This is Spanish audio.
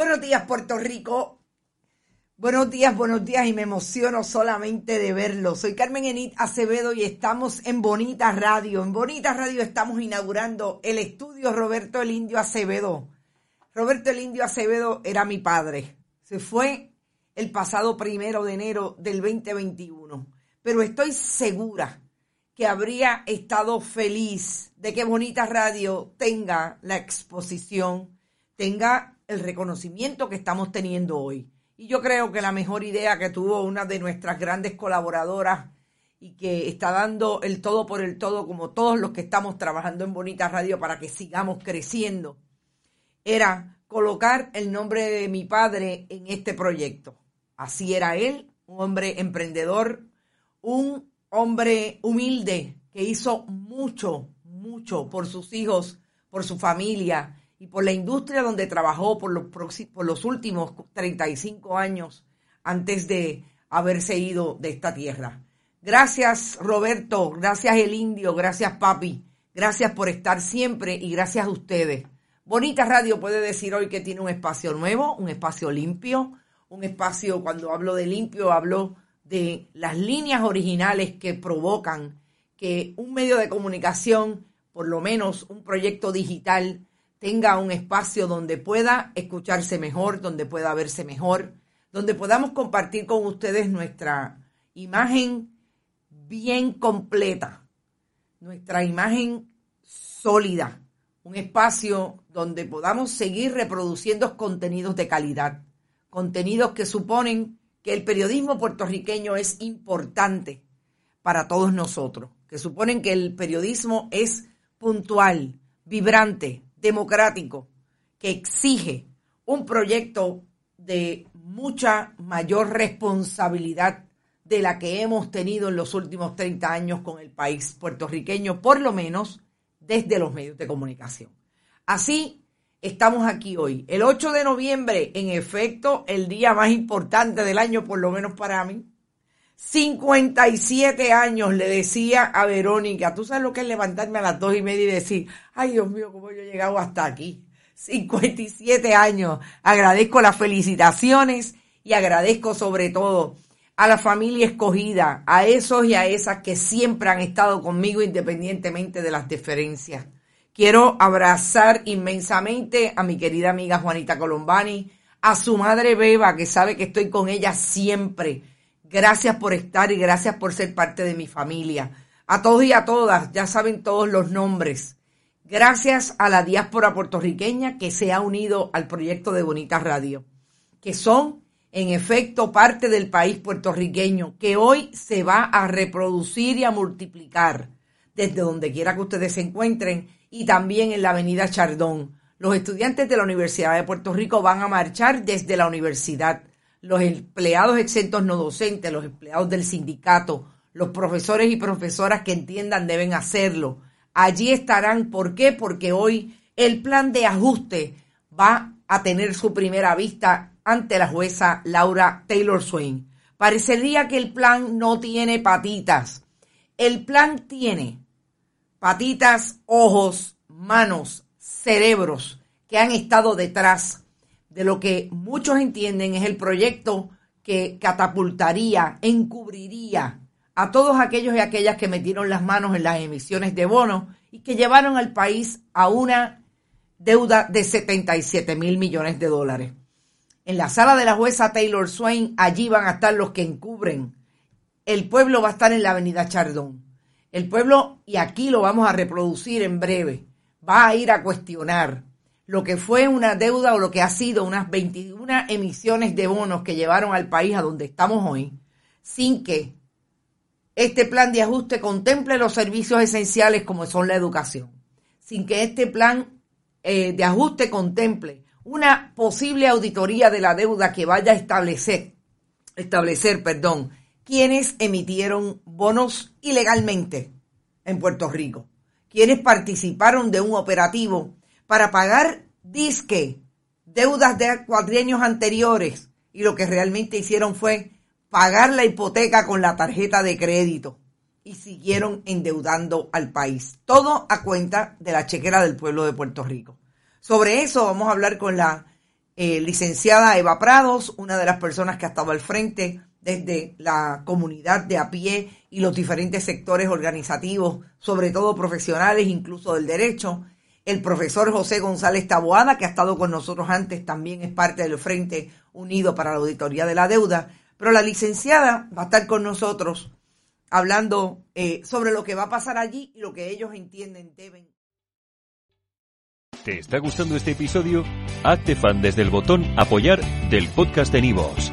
Buenos días, Puerto Rico. Buenos días, buenos días y me emociono solamente de verlo. Soy Carmen Enit Acevedo y estamos en Bonita Radio. En Bonita Radio estamos inaugurando el estudio Roberto el Indio Acevedo. Roberto el Indio Acevedo era mi padre. Se fue el pasado primero de enero del 2021. Pero estoy segura que habría estado feliz de que Bonita Radio tenga la exposición, tenga el reconocimiento que estamos teniendo hoy. Y yo creo que la mejor idea que tuvo una de nuestras grandes colaboradoras y que está dando el todo por el todo, como todos los que estamos trabajando en Bonita Radio para que sigamos creciendo, era colocar el nombre de mi padre en este proyecto. Así era él, un hombre emprendedor, un hombre humilde que hizo mucho, mucho por sus hijos, por su familia, y por la industria donde trabajó por los, por los últimos 35 años antes de haberse ido de esta tierra. Gracias Roberto, gracias el indio, gracias papi, gracias por estar siempre y gracias a ustedes. Bonita Radio puede decir hoy que tiene un espacio nuevo, un espacio limpio, un espacio, cuando hablo de limpio, hablo de las líneas originales que provocan que un medio de comunicación, por lo menos un proyecto digital, tenga un espacio donde pueda escucharse mejor, donde pueda verse mejor, donde podamos compartir con ustedes nuestra imagen bien completa, nuestra imagen sólida, un espacio donde podamos seguir reproduciendo contenidos de calidad, contenidos que suponen que el periodismo puertorriqueño es importante para todos nosotros, que suponen que el periodismo es puntual, vibrante, democrático que exige un proyecto de mucha mayor responsabilidad de la que hemos tenido en los últimos 30 años con el país puertorriqueño, por lo menos desde los medios de comunicación. Así estamos aquí hoy, el 8 de noviembre, en efecto, el día más importante del año, por lo menos para mí, 57 años le decía a Verónica, tú sabes lo que es levantarme a las dos y media y decir, ay Dios mío, cómo yo he llegado hasta aquí. 57 años. Agradezco las felicitaciones y agradezco sobre todo a la familia escogida, a esos y a esas que siempre han estado conmigo independientemente de las diferencias. Quiero abrazar inmensamente a mi querida amiga Juanita Colombani, a su madre Beba, que sabe que estoy con ella siempre Gracias por estar y gracias por ser parte de mi familia. A todos y a todas, ya saben todos los nombres. Gracias a la diáspora puertorriqueña que se ha unido al proyecto de Bonita Radio, que son en efecto parte del país puertorriqueño, que hoy se va a reproducir y a multiplicar desde donde quiera que ustedes se encuentren y también en la avenida Chardón. Los estudiantes de la Universidad de Puerto Rico van a marchar desde la universidad los empleados exentos no docentes, los empleados del sindicato, los profesores y profesoras que entiendan deben hacerlo. Allí estarán. ¿Por qué? Porque hoy el plan de ajuste va a tener su primera vista ante la jueza Laura Taylor Swain. Parecería que el plan no tiene patitas. El plan tiene patitas, ojos, manos, cerebros que han estado detrás de lo que muchos entienden es el proyecto que catapultaría, encubriría a todos aquellos y aquellas que metieron las manos en las emisiones de bonos y que llevaron al país a una deuda de 77 mil millones de dólares. En la sala de la jueza Taylor Swain, allí van a estar los que encubren. El pueblo va a estar en la avenida Chardón. El pueblo, y aquí lo vamos a reproducir en breve, va a ir a cuestionar lo que fue una deuda o lo que ha sido unas 21 emisiones de bonos que llevaron al país a donde estamos hoy, sin que este plan de ajuste contemple los servicios esenciales como son la educación, sin que este plan eh, de ajuste contemple una posible auditoría de la deuda que vaya a establecer, establecer, perdón, quienes emitieron bonos ilegalmente en Puerto Rico, quienes participaron de un operativo para pagar disque deudas de cuadrienios anteriores y lo que realmente hicieron fue pagar la hipoteca con la tarjeta de crédito y siguieron endeudando al país. Todo a cuenta de la chequera del pueblo de Puerto Rico. Sobre eso vamos a hablar con la eh, licenciada Eva Prados, una de las personas que ha estado al frente desde la comunidad de a pie y los diferentes sectores organizativos, sobre todo profesionales, incluso del derecho, el profesor José González Taboada, que ha estado con nosotros antes, también es parte del Frente Unido para la Auditoría de la Deuda. Pero la licenciada va a estar con nosotros hablando eh, sobre lo que va a pasar allí y lo que ellos entienden deben. ¿Te está gustando este episodio? Hazte fan desde el botón apoyar del podcast de Nivos.